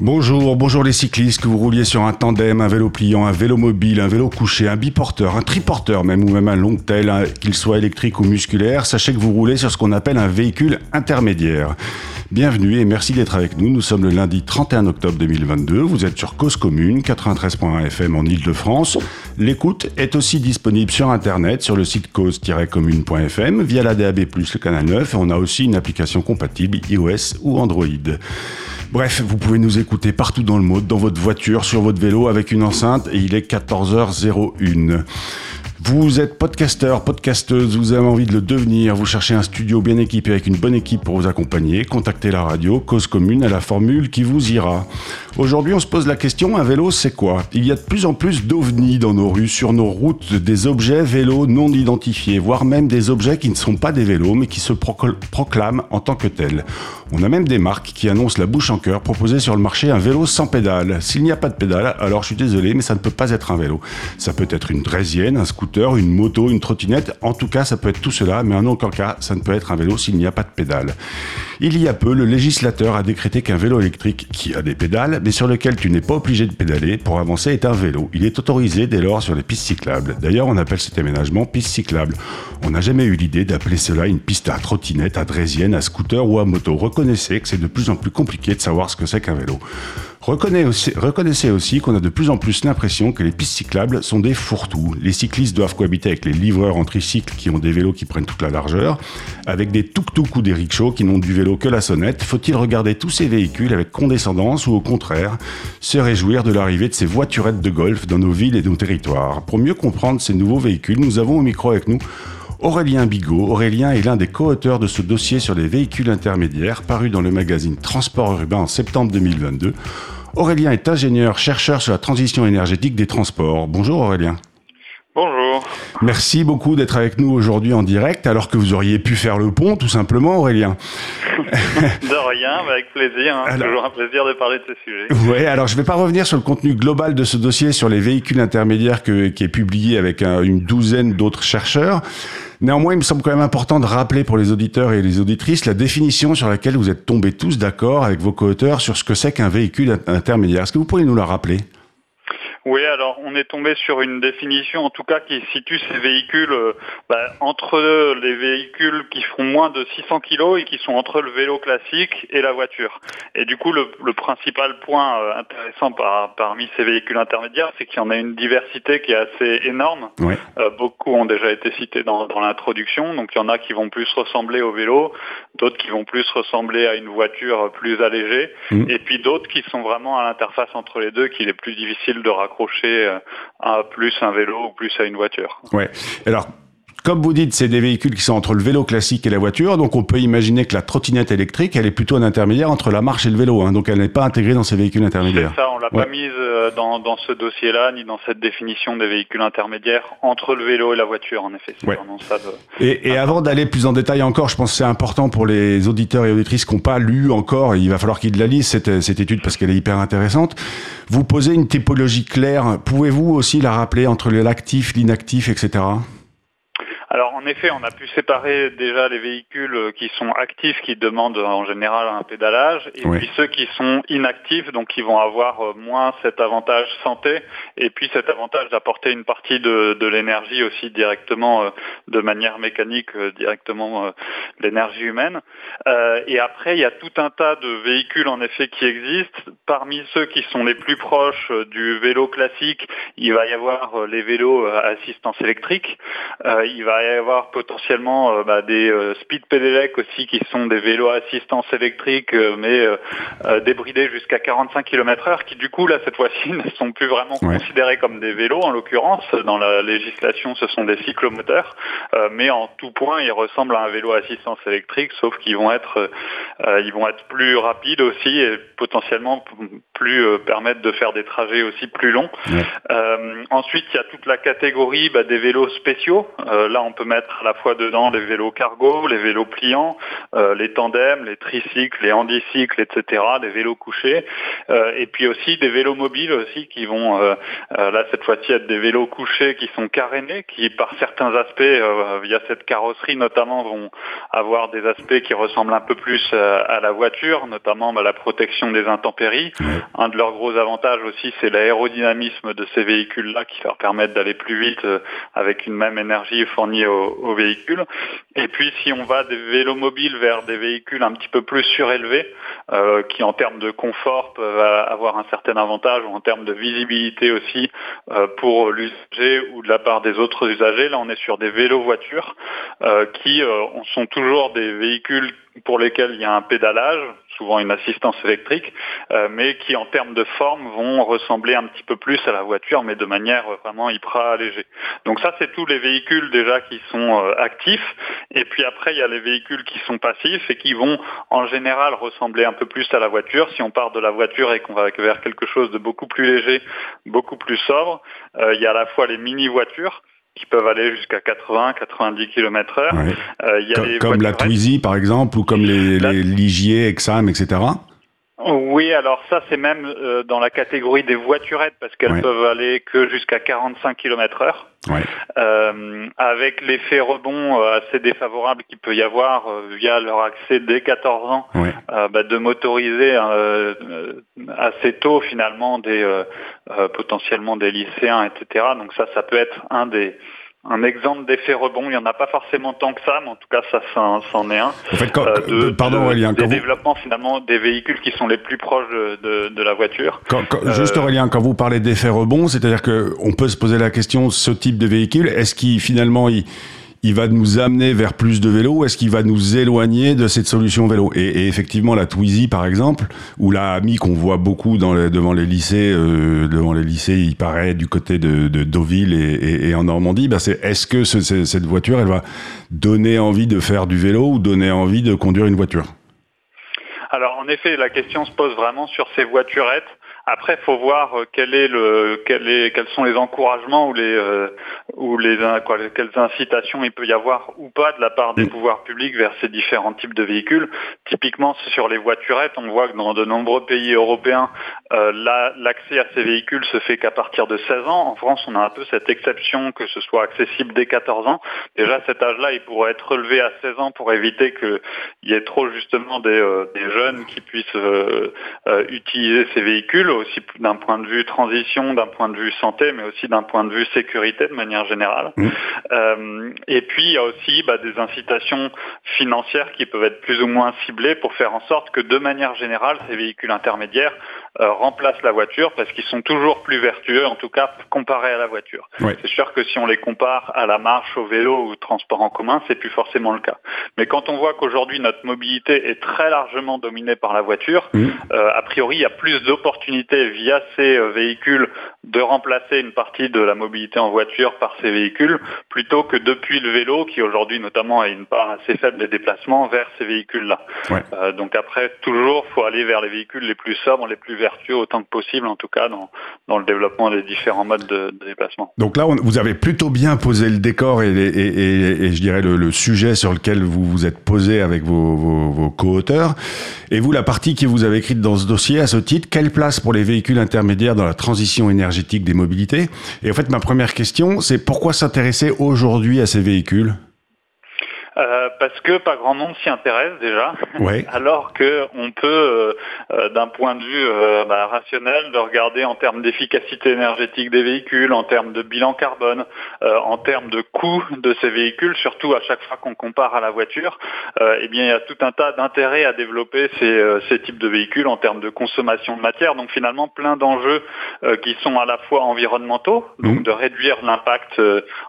Bonjour, bonjour les cyclistes, que vous rouliez sur un tandem, un vélo pliant, un vélo mobile, un vélo couché, un biporteur, un triporteur même, ou même un long tel, qu'il soit électrique ou musculaire, sachez que vous roulez sur ce qu'on appelle un véhicule intermédiaire. Bienvenue et merci d'être avec nous. Nous sommes le lundi 31 octobre 2022. Vous êtes sur Cause Commune, 93.1 FM en Ile-de-France. L'écoute est aussi disponible sur Internet, sur le site cause-commune.fm, via la DAB+, le canal 9, et on a aussi une application compatible iOS ou Android. Bref, vous pouvez nous écouter partout dans le monde, dans votre voiture, sur votre vélo, avec une enceinte, et il est 14h01. Vous êtes podcasteur, podcasteuse, vous avez envie de le devenir, vous cherchez un studio bien équipé avec une bonne équipe pour vous accompagner, contactez la radio, cause commune à la formule qui vous ira. Aujourd'hui, on se pose la question, un vélo, c'est quoi? Il y a de plus en plus d'ovnis dans nos rues, sur nos routes, des objets vélos non identifiés, voire même des objets qui ne sont pas des vélos, mais qui se proclament en tant que tels. On a même des marques qui annoncent la bouche en cœur, proposer sur le marché un vélo sans pédale. S'il n'y a pas de pédale, alors je suis désolé, mais ça ne peut pas être un vélo. Ça peut être une draisienne, un scooter, une moto, une trottinette. En tout cas, ça peut être tout cela, mais en aucun cas, ça ne peut être un vélo s'il n'y a pas de pédale. Il y a peu, le législateur a décrété qu'un vélo électrique qui a des pédales, mais sur lequel tu n'es pas obligé de pédaler pour avancer, est un vélo. Il est autorisé dès lors sur les pistes cyclables. D'ailleurs, on appelle cet aménagement piste cyclable. On n'a jamais eu l'idée d'appeler cela une piste à trottinette, à draisienne, à scooter ou à moto. Reconnaissez que c'est de plus en plus compliqué de savoir ce que c'est qu'un vélo. Reconnaissez aussi, qu'on a de plus en plus l'impression que les pistes cyclables sont des fourre-tout. Les cyclistes doivent cohabiter avec les livreurs en tricycle qui ont des vélos qui prennent toute la largeur, avec des tuk-tuk ou des rickshaws qui n'ont du vélo que la sonnette. Faut-il regarder tous ces véhicules avec condescendance ou au contraire se réjouir de l'arrivée de ces voiturettes de golf dans nos villes et nos territoires? Pour mieux comprendre ces nouveaux véhicules, nous avons au micro avec nous Aurélien Bigot. Aurélien est l'un des co-auteurs de ce dossier sur les véhicules intermédiaires paru dans le magazine Transport urbain en septembre 2022. Aurélien est ingénieur, chercheur sur la transition énergétique des transports. Bonjour Aurélien. Bonjour. Merci beaucoup d'être avec nous aujourd'hui en direct, alors que vous auriez pu faire le pont, tout simplement, Aurélien. de rien, avec plaisir. Hein. Toujours un plaisir de parler de ce sujet. Oui, alors je ne vais pas revenir sur le contenu global de ce dossier sur les véhicules intermédiaires qui est publié avec une douzaine d'autres chercheurs. Néanmoins, il me semble quand même important de rappeler pour les auditeurs et les auditrices la définition sur laquelle vous êtes tombés tous d'accord avec vos co-auteurs sur ce que c'est qu'un véhicule intermédiaire. Est-ce que vous pourriez nous la rappeler? Oui, alors on est tombé sur une définition en tout cas qui situe ces véhicules euh, bah, entre les véhicules qui font moins de 600 kg et qui sont entre le vélo classique et la voiture. Et du coup, le, principal point euh, intéressant parmi ces véhicules intermédiaires, c'est qu'il y en a une diversité qui est assez énorme. Euh, beaucoup ont déjà été cités dans, l'introduction. Donc il y en a qui vont plus ressembler au vélo, d'autres qui vont plus ressembler à une voiture plus allégée, mmh. et puis d'autres qui sont vraiment à l'interface entre les deux, qu'il est plus difficile de raconter accrocher euh, à plus un vélo ou plus à une voiture. Ouais. Alors, comme vous dites, c'est des véhicules qui sont entre le vélo classique et la voiture, donc on peut imaginer que la trottinette électrique, elle est plutôt un intermédiaire entre la marche et le vélo, hein, donc elle n'est pas intégrée dans ces véhicules intermédiaires. C'est ça, on l'a pas mise euh, dans, dans ce dossier-là, ni dans cette définition des véhicules intermédiaires entre le vélo et la voiture, en effet. Ouais. Ça Et, et avant d'aller plus en détail encore, je pense que c'est important pour les auditeurs et auditrices qui n'ont pas lu encore, il va falloir qu'ils la lisent, cette, cette étude, parce qu'elle est hyper intéressante. Vous posez une typologie claire, pouvez-vous aussi la rappeler entre l'actif, l'inactif, etc. En effet, on a pu séparer déjà les véhicules qui sont actifs, qui demandent en général un pédalage, et puis ceux qui sont inactifs, donc qui vont avoir euh, moins cet avantage santé, et puis cet avantage d'apporter une partie de, l'énergie aussi directement, euh, de manière mécanique, euh, directement l'énergie humaine. et après, il y a tout un tas de véhicules en effet qui existent. Parmi ceux qui sont les plus proches du vélo classique, il va y avoir les vélos à assistance électrique. il va y avoir avoir potentiellement euh, bah, des euh, speed pedelec aussi qui sont des vélos à assistance électrique euh, mais débridés jusqu'à 45 km/h qui du coup là cette fois-ci ne sont plus vraiment considérés comme des vélos en l'occurrence dans la législation ce sont des cyclomoteurs mais en tout point ils ressemblent à un vélo à assistance électrique sauf qu'ils vont être ils vont être plus rapides aussi et potentiellement plus permettre de faire des trajets aussi plus longs. ensuite il y a toute la catégorie bah, des vélos spéciaux. Euh, là, on peut mettre à la fois dedans les vélos cargo, les vélos pliants, euh, les tandems, les tricycles, les handicycles, etc., des vélos couchés, euh, et puis aussi des vélos mobiles aussi qui vont, là cette fois-ci, être des vélos couchés qui sont carénés, qui par certains aspects, via cette carrosserie notamment, vont avoir des aspects qui ressemblent un peu plus à la voiture, notamment bah, la protection des intempéries. Un de leurs gros avantages aussi, c'est l'aérodynamisme de ces véhicules-là qui leur permettent d'aller plus vite avec une même énergie fournie au, véhicule. Et puis si on va des vélos mobiles vers des véhicules un petit peu plus surélevés, euh, qui en termes de confort peuvent avoir un certain avantage, ou en termes de visibilité aussi euh, pour l'usager ou de la part des autres usagers, là on est sur des vélos voitures euh, qui sont toujours des véhicules pour lesquels il y a un pédalage, souvent une assistance électrique, euh, mais qui en termes de forme vont ressembler un petit peu plus à la voiture, mais de manière vraiment hyper allégée. Donc ça, c'est tous les véhicules déjà qui sont euh, actifs. Et puis après, il y a les véhicules qui sont passifs et qui vont en général ressembler un peu plus à la voiture. Si on part de la voiture et qu'on va vers quelque chose de beaucoup plus léger, beaucoup plus sobre, euh, il y a à la fois les mini-voitures qui peuvent aller jusqu'à 80, 90 km heure. Euh, y a comme, comme la Twizy par exemple, ou comme les, les Ligier, Exam, etc. Oui, alors ça c'est même euh, dans la catégorie des voiturettes parce qu'elles peuvent aller que jusqu'à 45 km heure. Euh, avec l'effet rebond euh, assez défavorable qu'il peut y avoir via leur accès dès 14 ans, bah, de motoriser assez tôt finalement des potentiellement des lycéens, etc. Donc ça, ça peut être un des un exemple d'effet rebond. Il n'y en a pas forcément tant que ça, mais en tout cas, ça, c'en est un. En fait, quand, euh, pardon, Aurélien. Des développements, finalement, des véhicules qui sont les plus proches de, de la voiture. Quand, juste, euh, Aurélien, quand vous parlez d'effet rebond, c'est-à-dire qu'on peut se poser la question, ce type de véhicule, est-ce qu'il, finalement, il il va nous amener vers plus de vélos Est-ce qu'il va nous éloigner de cette solution vélo? Et, effectivement, la Twizy, par exemple, ou la Ami qu'on voit beaucoup devant les lycées, euh, devant les lycées, il paraît du côté de, Deauville et, en Normandie. Bah c'est est-ce que cette voiture, elle va donner envie de faire du vélo ou donner envie de conduire une voiture? Alors en effet, la question se pose vraiment sur ces voiturettes. Après, faut voir euh, quel est le, quel est, quels sont les encouragements ou les, euh, ou les, quoi, quelles incitations il peut y avoir ou pas de la part des mm. pouvoirs publics vers ces différents types de véhicules. Typiquement, sur les voiturettes, on voit que dans de nombreux pays européens, euh, l'accès à ces véhicules se fait qu'à partir de 16 ans. En France, on a un peu cette exception que ce soit accessible dès 14 ans. Déjà, cet âge-là, il pourrait être relevé à 16 ans pour éviter qu'il y ait trop justement des, euh, des jeunes qui puissent utiliser ces véhicules aussi d'un point de vue transition, d'un point de vue santé, mais aussi d'un point de vue sécurité de manière générale. Mmh. Euh, et puis il y a aussi bah, des incitations financières qui peuvent être plus ou moins ciblées pour faire en sorte que de manière générale, ces véhicules intermédiaires remplacent la voiture parce qu'ils sont toujours plus vertueux, en tout cas comparés à la voiture. C'est sûr que si on les compare à la marche, au vélo ou au transport en commun, c'est plus forcément le cas. Mais quand on voit qu'aujourd'hui notre mobilité est très largement dominée par la voiture, mmh. euh, a priori il y a plus d'opportunités via ces euh, véhicules de remplacer une partie de la mobilité en voiture par ces véhicules plutôt que depuis le vélo qui aujourd'hui notamment a une part assez faible des déplacements vers ces véhicules-là. Euh, donc après toujours faut aller vers les véhicules les plus sobres, les plus autant que possible en tout cas dans, dans le développement des différents modes de, déplacement. Donc là vous avez plutôt bien posé le décor et, je dirais le, sujet sur lequel vous vous êtes posé avec vos, vos, vos co-auteurs. Et vous la partie que vous avez écrite dans ce dossier à ce titre, quelle place pour les véhicules intermédiaires dans la transition énergétique des mobilités? Et en fait ma première question c'est pourquoi s'intéresser aujourd'hui à ces véhicules? Euh, parce que pas grand monde s'y intéresse déjà, Ouais. alors que on peut, euh, euh, d'un point de vue euh, bah, rationnel, de regarder en termes d'efficacité énergétique des véhicules, en termes de bilan carbone, en termes de coût de ces véhicules, surtout à chaque fois qu'on compare à la voiture, eh bien il y a tout un tas d'intérêts à développer ces, ces types de véhicules en termes de consommation de matière. Donc finalement plein d'enjeux qui sont à la fois environnementaux, donc Mhm. de réduire l'impact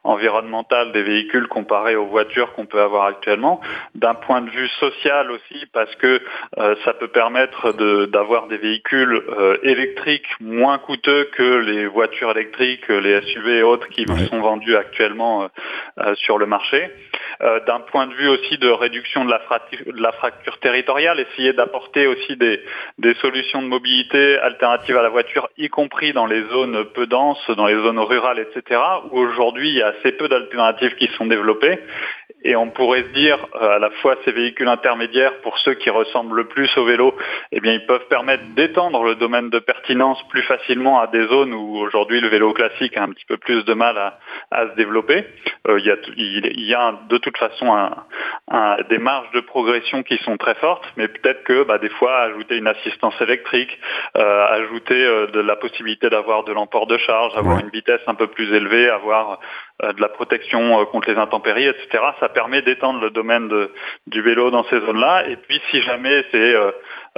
environnemental des véhicules comparé aux voitures qu'on peut avoir actuellement, d'un point de vue social aussi parce que euh, ça peut permettre de- d'avoir des véhicules euh, électriques moins coûteux que les voitures électriques, les SUV et autres qui Ouais. sont vendus actuellement euh, sur le marché. D'un point de vue aussi de réduction de la, fracture, de la fracture territoriale, essayer d'apporter aussi des, des solutions de mobilité alternatives à la voiture, y compris dans les zones peu denses, dans les zones rurales, etc., où aujourd'hui il y a assez peu d'alternatives qui sont développées. Et on pourrait se dire, euh, à la fois ces véhicules intermédiaires, pour ceux qui ressemblent le plus au vélo, eh bien, ils peuvent permettre d'étendre le domaine de pertinence plus facilement à des zones où aujourd'hui le vélo classique a un petit peu plus de mal à, à se développer. Euh, il, y a, t- il, il y a de toute façon un, un- des marges de progression qui sont très fortes, mais peut-être que bah, des fois ajouter une assistance électrique, euh, ajouter euh, de la possibilité d'avoir de l'emport de charge, avoir Ouais. une vitesse un peu plus élevée, avoir de la protection euh, contre les intempéries, etc. Ça permet d'étendre le domaine de- du vélo dans ces zones-là. Et puis si jamais c'est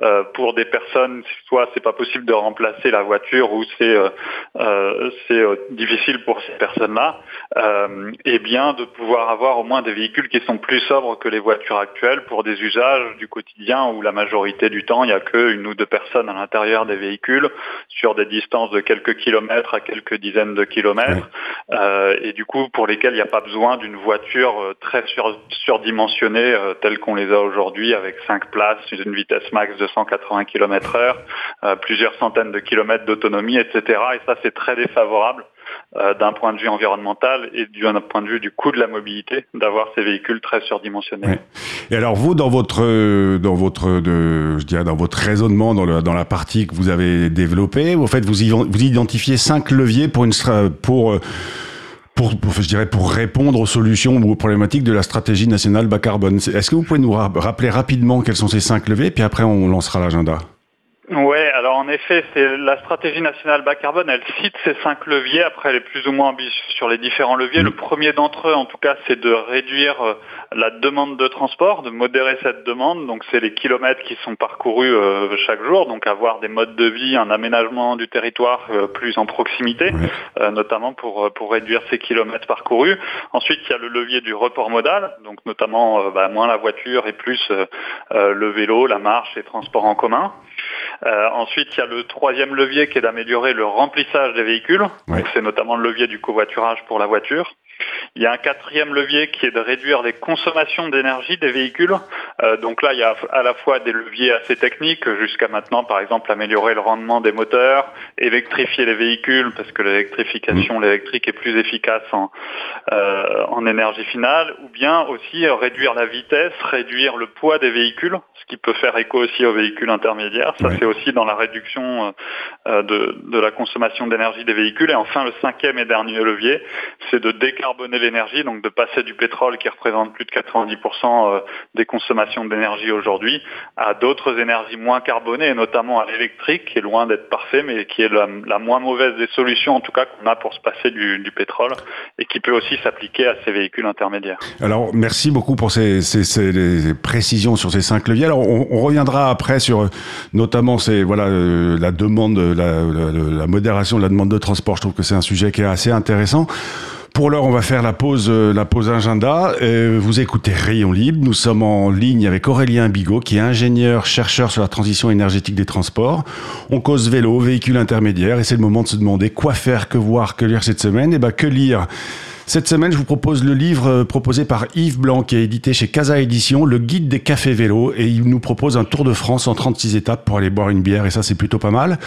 euh, pour des personnes, soit c'est pas possible de remplacer la voiture ou c'est euh, euh, c'est difficile pour ces personnes-là, eh bien de pouvoir avoir au moins des véhicules qui sont plus sobres que les voitures actuelles pour des usages du quotidien où la majorité du temps il n'y a que une ou deux personnes à l'intérieur des véhicules sur des distances de quelques kilomètres à quelques dizaines de kilomètres et du coup pour lesquels il n'y a pas besoin d'une voiture très sur- surdimensionnée telle qu'on les a aujourd'hui avec 5 places, une vitesse max de 180 km heure, plusieurs centaines de kilomètres d'autonomie, etc. Et ça c'est très défavorable euh, d'un point de vue environnemental et d'un point de vue du coût de la mobilité d'avoir ces véhicules très surdimensionnés. Ouais. Et alors vous, dans votre, euh, dans votre, de, je dirais, dans votre raisonnement, dans, le, dans la partie que vous avez développée, vous faites, vous, vous identifiez cinq leviers pour une, pour, euh, pour, pour, je dirais, pour répondre aux solutions ou aux problématiques de la stratégie nationale bas carbone. Est-ce que vous pouvez nous ra- rappeler rapidement quels sont ces cinq leviers, puis après on lancera l'agenda. Ouais, alors en effet, c'est la stratégie nationale bas carbone. Elle cite ces cinq leviers. Après, elle est plus ou moins ambitieuse sur les différents leviers. Mhm. Le premier d'entre eux, en tout cas, c'est de réduire euh, la demande de transport, de modérer cette demande. Donc, c'est les kilomètres qui sont parcourus euh, chaque jour. Donc, avoir des modes de vie, un aménagement du territoire euh, plus en proximité, euh, notamment pour pour réduire ces kilomètres parcourus. Ensuite, il y a le levier du report modal. Donc, notamment bah, moins la voiture et plus le vélo, la marche, les transports en commun. Euh, ensuite, il y a le troisième levier qui est d'améliorer le remplissage des véhicules. C'est notamment le levier du covoiturage pour la voiture. Il y a un quatrième levier qui est de réduire les consommations d'énergie des véhicules. Euh, donc là, il y a à la fois des leviers assez techniques, jusqu'à maintenant, par exemple, améliorer le rendement des moteurs, électrifier les véhicules, parce que l'électrification, l'électrique est plus efficace en, euh, en énergie finale, ou bien aussi réduire la vitesse, réduire le poids des véhicules, ce qui peut faire écho aussi aux véhicules intermédiaires. Ça, c'est aussi dans la réduction euh, de, de la consommation d'énergie des véhicules. Et enfin, le cinquième et dernier levier, c'est de décarboner l'énergie, donc de passer du pétrole qui représente plus de 90% euh, des consommations d'énergie aujourd'hui à d'autres énergies moins carbonées, notamment à l'électrique, qui est loin d'être parfait, mais qui est la, la moins mauvaise des solutions, en tout cas, qu'on a pour se passer du, du pétrole, et qui peut aussi s'appliquer à ces véhicules intermédiaires. Alors, merci beaucoup pour ces, ces, ces- précisions sur ces cinq leviers. Alors, on, on reviendra après sur notamment ces, voilà, euh, la demande, la, la, la modération de la demande de transport. Je trouve que c'est un sujet qui est assez intéressant. Pour l'heure, on va faire la pause, euh, la pause agenda. Euh, vous écoutez Rayon Libre. Nous sommes en ligne avec Aurélien Bigot, qui est ingénieur, chercheur sur la transition énergétique des transports. On cause vélo, véhicule intermédiaire, et c'est le moment de se demander quoi faire, que voir, que lire cette semaine. Et ben, que lire? Cette semaine, je vous propose le livre euh, proposé par Yves Blanc, qui est édité chez Casa Édition, le guide des cafés vélos, et il nous propose un tour de France en 36 étapes pour aller boire une bière, et ça c'est plutôt pas mal.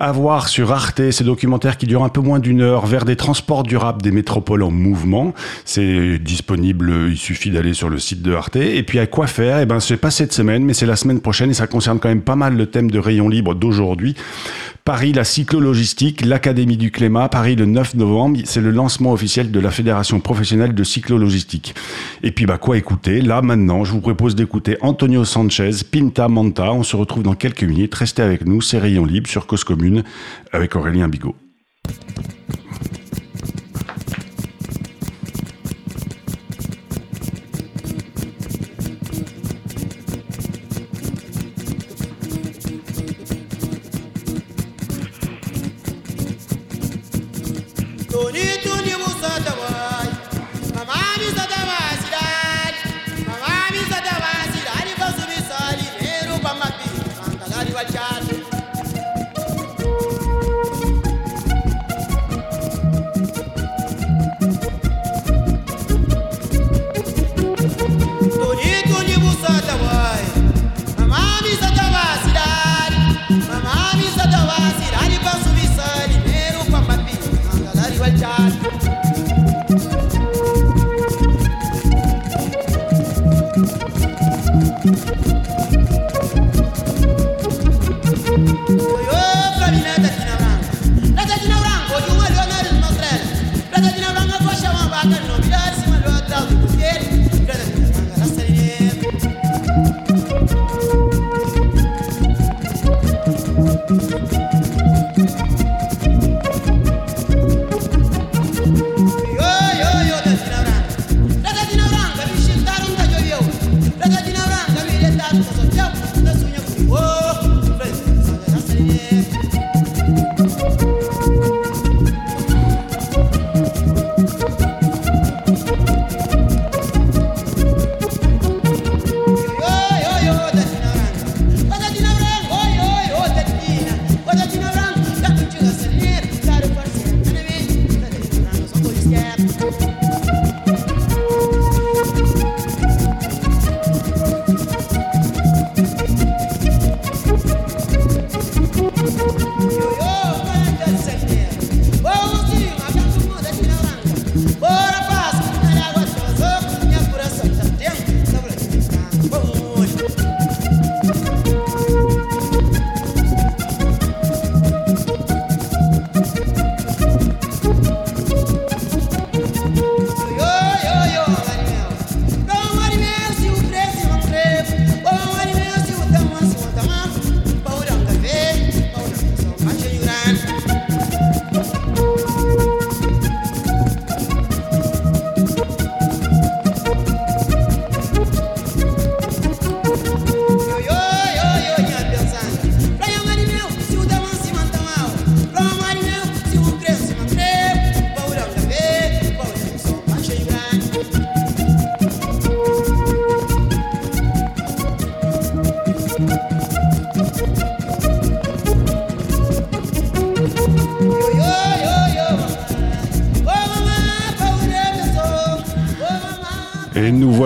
À voir sur Arte, ces documentaires qui durent un peu moins d'une heure, vers des transports durables des métropoles en mouvement. C'est disponible, il suffit d'aller sur le site de Arte. Et puis à quoi faire? Eh ben c'est pas cette semaine, mais c'est la semaine prochaine, et ça concerne quand même pas mal le thème de Rayon Libre d'aujourd'hui. Paris, la cyclo-logistique, l'Académie du Clémat, Paris le 9 novembre, c'est le lancement officiel de la Fédération professionnelle de cyclologistique. Et puis bah quoi écouter? Là maintenant, je vous propose d'écouter Antonio Sanchez, Pinta Manta. On se retrouve dans quelques minutes. Restez avec nous, c'est Rayon Libre sur Cause Commune avec Aurélien Bigot.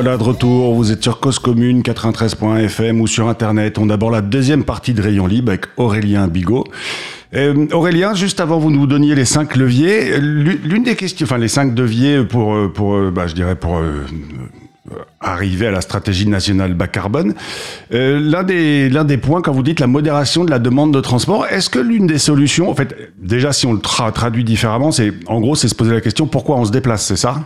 Voilà de retour, vous êtes sur Cause Commune 93.fm ou sur Internet. On aborde la deuxième partie de Rayon Libre avec Aurélien Bigot. Euh, Aurélien, juste avant vous nous donniez les cinq leviers, l'une des questions, enfin les cinq leviers pour, euh, euh, bah, je dirais pour arriver à la stratégie nationale bas carbone. l'un des l'un des points quand vous dites la modération de la demande de transport, est-ce que l'une des solutions, en fait, déjà si on le traduit différemment, c'est en gros c'est se poser la question pourquoi on se déplace, c'est ça?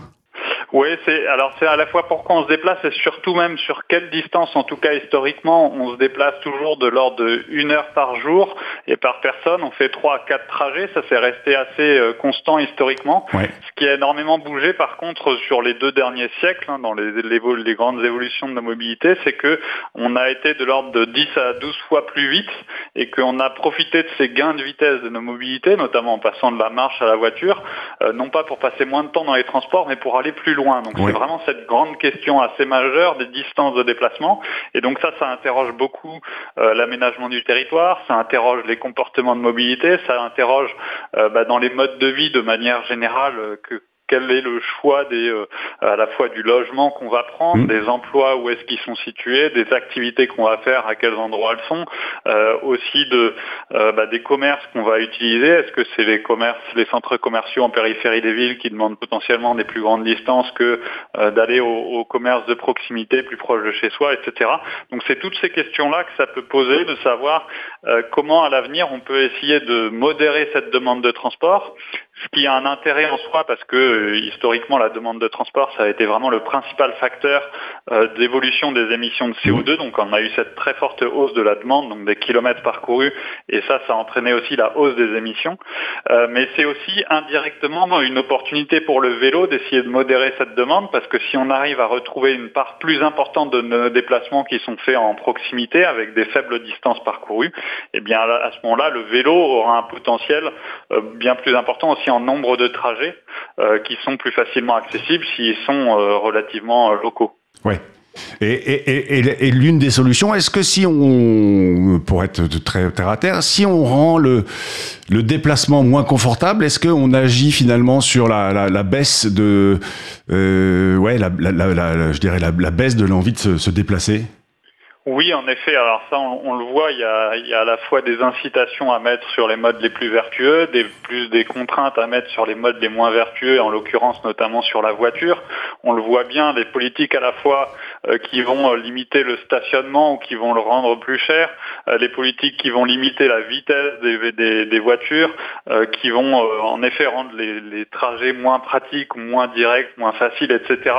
Oui, c'est alors c'est à la fois pourquoi on se déplace et surtout même sur quelle distance, en tout cas historiquement, on se déplace toujours de l'ordre de une heure par jour et par personne. On fait trois à quatre trajets, ça s'est resté assez euh, constant historiquement. Ce qui a énormément bougé par contre sur les deux derniers siècles, hein, dans les, les, grandes évolutions de la mobilité, c'est que on a été de l'ordre de 10 à 12 fois plus vite et qu'on a profité de ces gains de vitesse de nos mobilités, notamment en passant de la marche à la voiture, euh, non pas pour passer moins de temps dans les transports, mais pour aller plus loin donc c'est vraiment cette grande question assez majeure des distances de déplacement. Et donc ça, ça interroge beaucoup euh, l'aménagement du territoire, ça interroge les comportements de mobilité, ça interroge euh, bah, dans les modes de vie de manière générale euh, que quel est le choix des, euh, à la fois du logement qu'on va prendre, mmh. des emplois où est-ce qu'ils sont situés, des activités qu'on va faire, à quels endroits elles sont, euh, aussi de euh, bah, des commerces qu'on va utiliser. Est-ce que c'est les commerces, les centres commerciaux en périphérie des villes qui demandent potentiellement des plus grandes distances que d'aller au, commerce de proximité plus proche de chez soi, etc. Donc c'est toutes ces questions-là que ça peut poser, de savoir comment à l'avenir on peut essayer de modérer cette demande de transport ce qui a un intérêt en soi parce que euh, historiquement la demande de transport ça a été vraiment le principal facteur euh, d'évolution des émissions de CO2 donc on a eu cette très forte hausse de la demande donc des kilomètres parcourus et ça ça a entraîné aussi la hausse des émissions. Euh, mais c'est aussi indirectement une opportunité pour le vélo d'essayer de modérer cette demande parce que si on arrive à retrouver une part plus importante de nos déplacements qui sont faits en proximité avec des faibles distances parcourues eh bien à ce moment-là le vélo aura un potentiel bien plus important aussi en nombre de trajets euh, qui sont plus facilement accessibles s'ils sont euh, relativement euh, locaux. Ouais. Et, l'une des solutions, est-ce que si on, pour être très terre à terre, si on rend le, le déplacement moins confortable, est-ce qu'on agit finalement sur la, baisse de, ouais, je dirais la, baisse de l'envie de se déplacer? Oui, en effet. Alors ça, on, le voit, il y, a, à la fois des incitations à mettre sur les modes les plus vertueux, des plus des contraintes à mettre sur les modes les moins vertueux, en l'occurrence notamment sur la voiture. On le voit bien, des politiques à la fois euh, qui vont euh, limiter le stationnement ou qui vont le rendre plus cher, euh, les politiques qui vont limiter la vitesse des, voitures, qui vont en effet rendre les trajets moins pratiques, moins directs, moins faciles, etc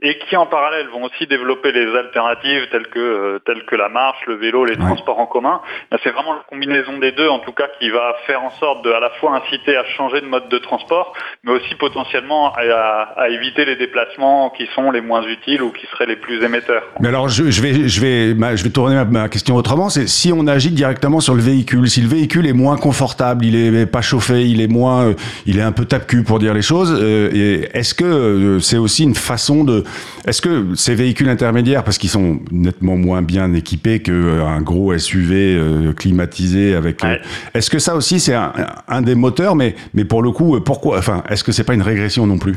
et qui en parallèle vont aussi développer les alternatives telles que euh, telles que la marche, le vélo, les transports en commun. C'est vraiment la combinaison des deux en tout cas qui va faire en sorte de à la fois inciter à changer de mode de transport, mais aussi potentiellement à, éviter les déplacements qui sont les moins utiles ou qui seraient les plus émetteurs. Mais alors je, je vais je vais je vais tourner ma, question autrement. C'est si on agit directement sur le véhicule, si le véhicule est moins confortable, il est pas chauffé, il est moins, euh, il est un peu tape-cul pour dire les choses. Euh, est-ce que c'est aussi une façon de est-ce que ces véhicules intermédiaires, parce qu'ils sont nettement moins bien équipés qu'un euh, gros SUV euh, climatisé avec, euh, est-ce que ça aussi c'est un, des moteurs, mais mais pour le coup, pourquoi Enfin, est-ce que c'est pas une régression non plus?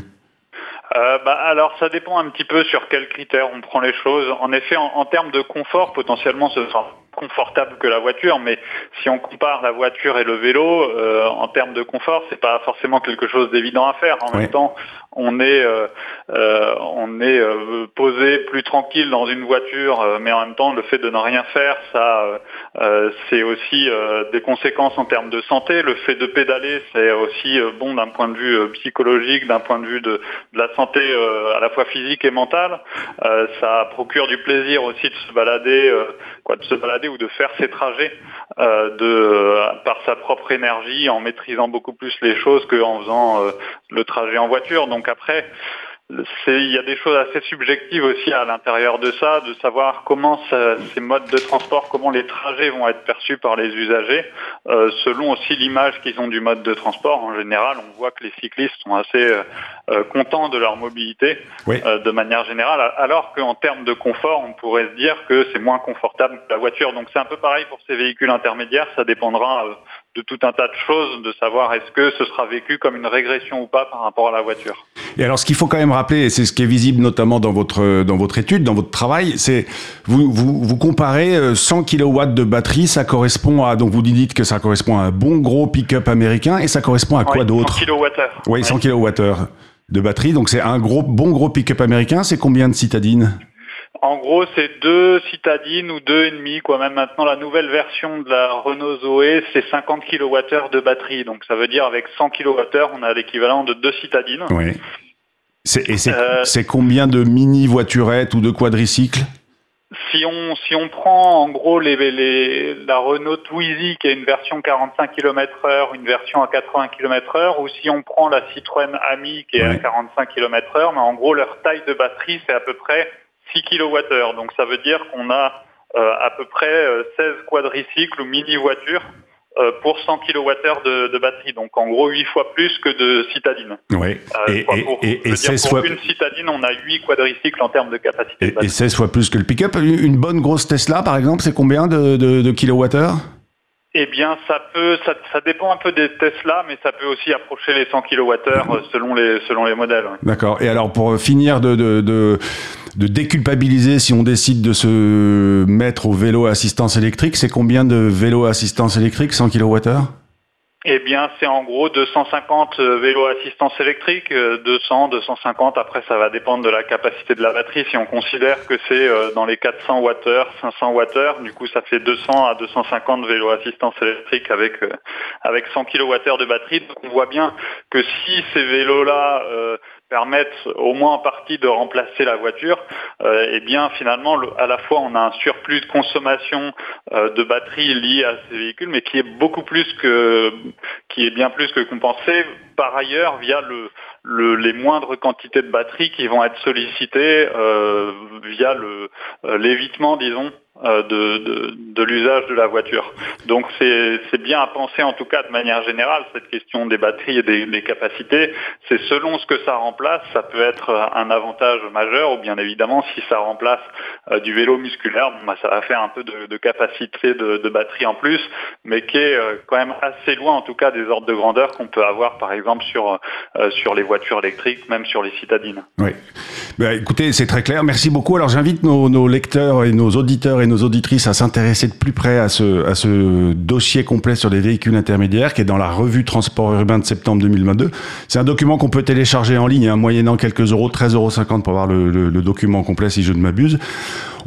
Bah, alors ça dépend un petit peu sur quels critères on prend les choses. En effet, en, termes de confort, potentiellement ce sera confortable que la voiture, mais si on compare la voiture et le vélo, en termes de confort, c'est pas forcément quelque chose d'évident à faire. En même temps, on est euh, euh, on est euh, posé plus tranquille dans une voiture, mais en même temps le fait de ne rien faire, ça c'est aussi des conséquences en termes de santé. Le fait de pédaler, c'est aussi bon d'un point de vue psychologique, d'un point de vue de, la santé à la fois physique et mentale. ça procure du plaisir aussi de se balader, quoi, de se balader ou de faire ses trajets de par sa propre énergie, en maîtrisant beaucoup plus les choses qu'en faisant le trajet en voiture. Donc après, il y a des choses assez subjectives aussi à l'intérieur de ça, de savoir comment ces modes de transport, comment les trajets vont être perçus par les usagers, euh, selon aussi l'image qu'ils ont du mode de transport. En général, on voit que les cyclistes sont assez euh, euh, contents de leur mobilité de manière générale, alors qu'en termes de confort, on pourrait se dire que c'est moins confortable que la voiture. Donc c'est un peu pareil pour ces véhicules intermédiaires, ça dépendra de tout un tas de choses, de savoir est-ce que ce sera vécu comme une régression ou pas par rapport à la voiture. Et alors, ce qu'il faut quand même rappeler, et c'est ce qui est visible notamment dans votre dans votre étude, dans votre travail, c'est vous, vous vous comparez 100 euh, kW de batterie, ça correspond à donc vous dites que ça correspond à un bon gros pick-up américain, et ça correspond à quoi d'autre 100 kWh. Oui, 100 kWh de batterie, donc c'est un gros bon gros pick-up américain. C'est combien de citadines? En gros, c'est deux citadines ou deux et demi, quoi. Même maintenant, la nouvelle version de la Renault Zoé, c'est 50 kWh de batterie. Donc, ça veut dire avec 100 kWh, on a l'équivalent de deux citadines. Oui. Et euh, c'est combien de mini voiturettes ou de quadricycles? Si on si on prend en gros les, les, la Renault Twizy qui est une version 45 km/h, une version à 80 km/h, ou si on prend la Citroën Ami qui est à 45 km/h, mais en gros leur taille de batterie c'est à peu près 6 kWh. Donc ça veut dire qu'on a euh, à peu près 16 euh, quadricycles ou mini-voitures euh, pour 100 kWh de, de, batterie. Donc en gros 8 fois plus que de citadines. Oui. et, pour, et, et 16 fois... une citadine, on a 8 quadricycles en termes de capacité. Et, 16 fois plus que le pick-up. Une bonne grosse Tesla, par exemple, c'est combien de, de, de kilowattheures? Eh bien, ça peut, ça, dépend un peu des Tesla, mais ça peut aussi approcher les 100 kWh selon les, selon les modèles. D'accord. Et alors, pour finir de, de, de, déculpabiliser, si on décide de se mettre au vélo à assistance électrique, c'est combien de vélos à assistance électrique 100 kWh eh bien, c'est en gros 250 euh, vélos assistance électrique, 200, 250. Après, ça va dépendre de la capacité de la batterie. Si on considère que c'est euh, dans les 400 Wh, 500 Wh, du coup, ça fait 200 à 250 vélos assistance électrique avec euh, avec 100 kWh de batterie. Donc, on voit bien que si ces vélos-là permettent au moins en partie de remplacer la voiture, euh, eh bien finalement à la fois on a un surplus de consommation euh, de batterie lié à ces véhicules, mais qui est beaucoup plus que qui est bien plus que compensé par ailleurs via le, les moindres quantités de batterie qui vont être sollicitées euh, via le l'évitement disons euh, de, l'usage de la voiture. Donc c'est bien à penser en tout cas de manière générale cette question des batteries et des, capacités. C'est selon ce que ça remplace, ça peut être un avantage majeur ou bien évidemment si ça remplace euh, du vélo musculaire, bah, ça va faire un peu de, capacité de, batterie en plus, mais qui est euh, quand même assez loin en tout cas des ordres de grandeur qu'on peut avoir par exemple sur, sur les voitures électriques, même sur les citadines. Oui. Bah, écoutez, c'est très clair. Merci beaucoup. Alors j'invite nos, nos lecteurs et nos auditeurs et nos auditrices à s'intéresser de plus près à ce, à ce dossier complet sur les véhicules intermédiaires qui est dans la revue Transport urbain de septembre 2022. C'est un document qu'on peut télécharger en ligne, hein, moyennant quelques euros, 13,50 euros pour avoir le, le, document complet si je ne m'abuse.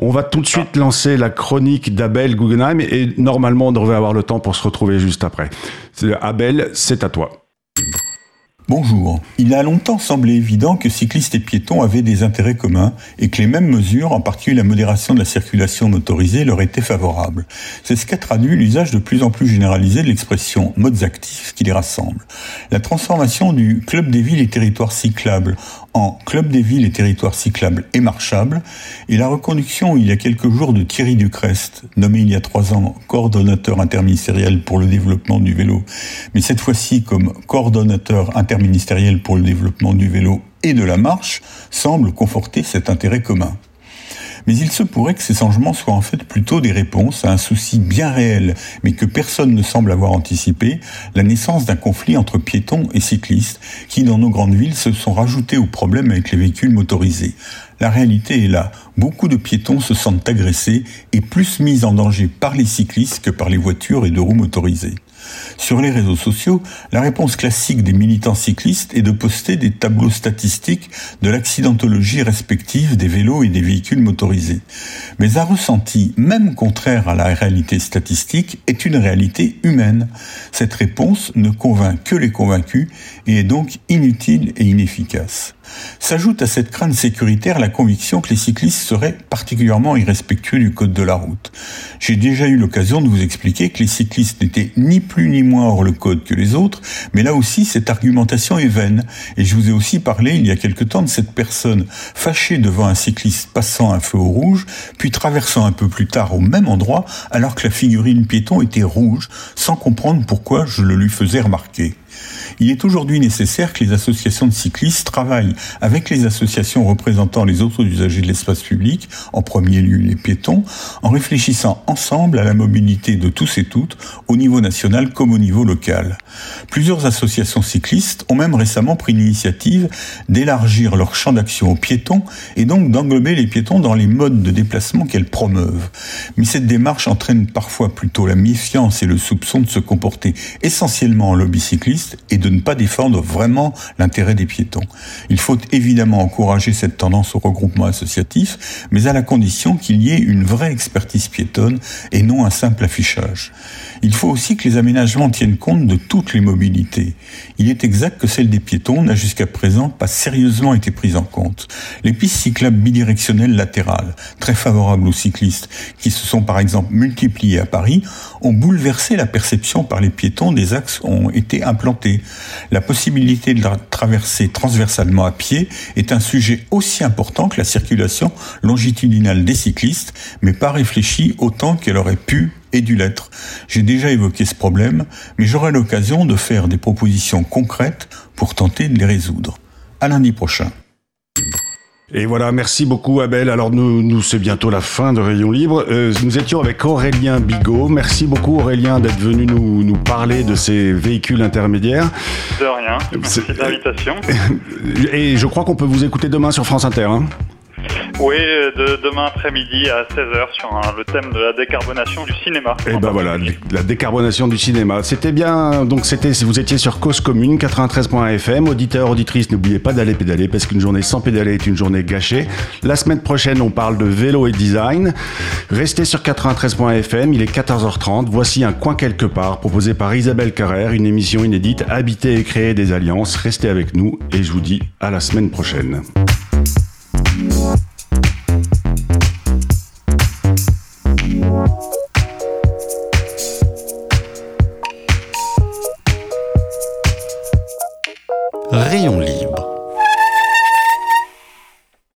On va tout de suite lancer la chronique d'Abel Guggenheim et normalement on devrait avoir le temps pour se retrouver juste après. Abel, c'est à toi. Bonjour. Il a longtemps semblé évident que cyclistes et piétons avaient des intérêts communs et que les mêmes mesures, en particulier la modération de la circulation motorisée, leur étaient favorables. C'est ce qu'a traduit l'usage de plus en plus généralisé de l'expression modes actifs qui les rassemble. La transformation du Club des villes et territoires cyclables en Club des villes et territoires cyclables et marchables et la reconduction il y a quelques jours de Thierry Ducrest, nommé il y a trois ans coordonnateur interministériel pour le développement du vélo, mais cette fois-ci comme coordonnateur interministériel pour le développement du vélo et de la marche semble conforter cet intérêt commun. Mais il se pourrait que ces changements soient en fait plutôt des réponses à un souci bien réel, mais que personne ne semble avoir anticipé, la naissance d'un conflit entre piétons et cyclistes, qui dans nos grandes villes se sont rajoutés aux problèmes avec les véhicules motorisés. La réalité est là. Beaucoup de piétons se sentent agressés et plus mis en danger par les cyclistes que par les voitures et de roues motorisées. Sur les réseaux sociaux, la réponse classique des militants cyclistes est de poster des tableaux statistiques de l'accidentologie respective des vélos et des véhicules motorisés. Mais un ressenti, même contraire à la réalité statistique, est une réalité humaine. Cette réponse ne convainc que les convaincus et est donc inutile et inefficace. S'ajoute à cette crainte sécuritaire la conviction que les cyclistes seraient particulièrement irrespectueux du code de la route. J'ai déjà eu l'occasion de vous expliquer que les cyclistes n'étaient ni plus ni moins hors le code que les autres, mais là aussi cette argumentation est vaine. Et je vous ai aussi parlé il y a quelque temps de cette personne fâchée devant un cycliste passant un feu au rouge, puis traversant un peu plus tard au même endroit alors que la figurine piéton était rouge, sans comprendre pourquoi je le lui faisais remarquer. Il est aujourd'hui nécessaire que les associations de cyclistes travaillent avec les associations représentant les autres usagers de l'espace public, en premier lieu les piétons, en réfléchissant ensemble à la mobilité de tous et toutes, au niveau national comme au niveau local. Plusieurs associations cyclistes ont même récemment pris l'initiative d'élargir leur champ d'action aux piétons et donc d'englober les piétons dans les modes de déplacement qu'elles promeuvent. Mais cette démarche entraîne parfois plutôt la méfiance et le soupçon de se comporter essentiellement en lobby cycliste et de ne pas défendre vraiment l'intérêt des piétons. Il faut évidemment encourager cette tendance au regroupement associatif, mais à la condition qu'il y ait une vraie expertise piétonne et non un simple affichage. Il faut aussi que les aménagements tiennent compte de toutes les mobilités. Il est exact que celle des piétons n'a jusqu'à présent pas sérieusement été prise en compte. Les pistes cyclables bidirectionnelles latérales, très favorables aux cyclistes, qui se sont par exemple multipliées à Paris, ont bouleversé la perception par les piétons des axes ont été implantés. La possibilité de la traverser transversalement à pied est un sujet aussi important que la circulation longitudinale des cyclistes, mais pas réfléchi autant qu'elle aurait pu et dû l'être. J'ai déjà évoqué ce problème, mais j'aurai l'occasion de faire des propositions concrètes pour tenter de les résoudre. À lundi prochain. Et voilà, merci beaucoup Abel. Alors nous, nous c'est bientôt la fin de Rayon Libre. Euh, nous étions avec Aurélien Bigot. Merci beaucoup Aurélien d'être venu nous, nous parler de ces véhicules intermédiaires. De rien, merci de l'invitation. Et je crois qu'on peut vous écouter demain sur France Inter. Hein Oui, de, demain après-midi à 16h sur le thème de la décarbonation du cinéma. Et eh ben voilà, la décarbonation du cinéma. C'était bien, donc c'était, vous étiez sur Cause Commune, 93.fm. Auditeurs, auditrices, n'oubliez pas d'aller pédaler parce qu'une journée sans pédaler est une journée gâchée. La semaine prochaine, on parle de vélo et design. Restez sur 93.fm, il est 14h30. Voici un coin quelque part proposé par Isabelle Carrère, une émission inédite, habiter et créer des alliances. Restez avec nous et je vous dis à la semaine prochaine.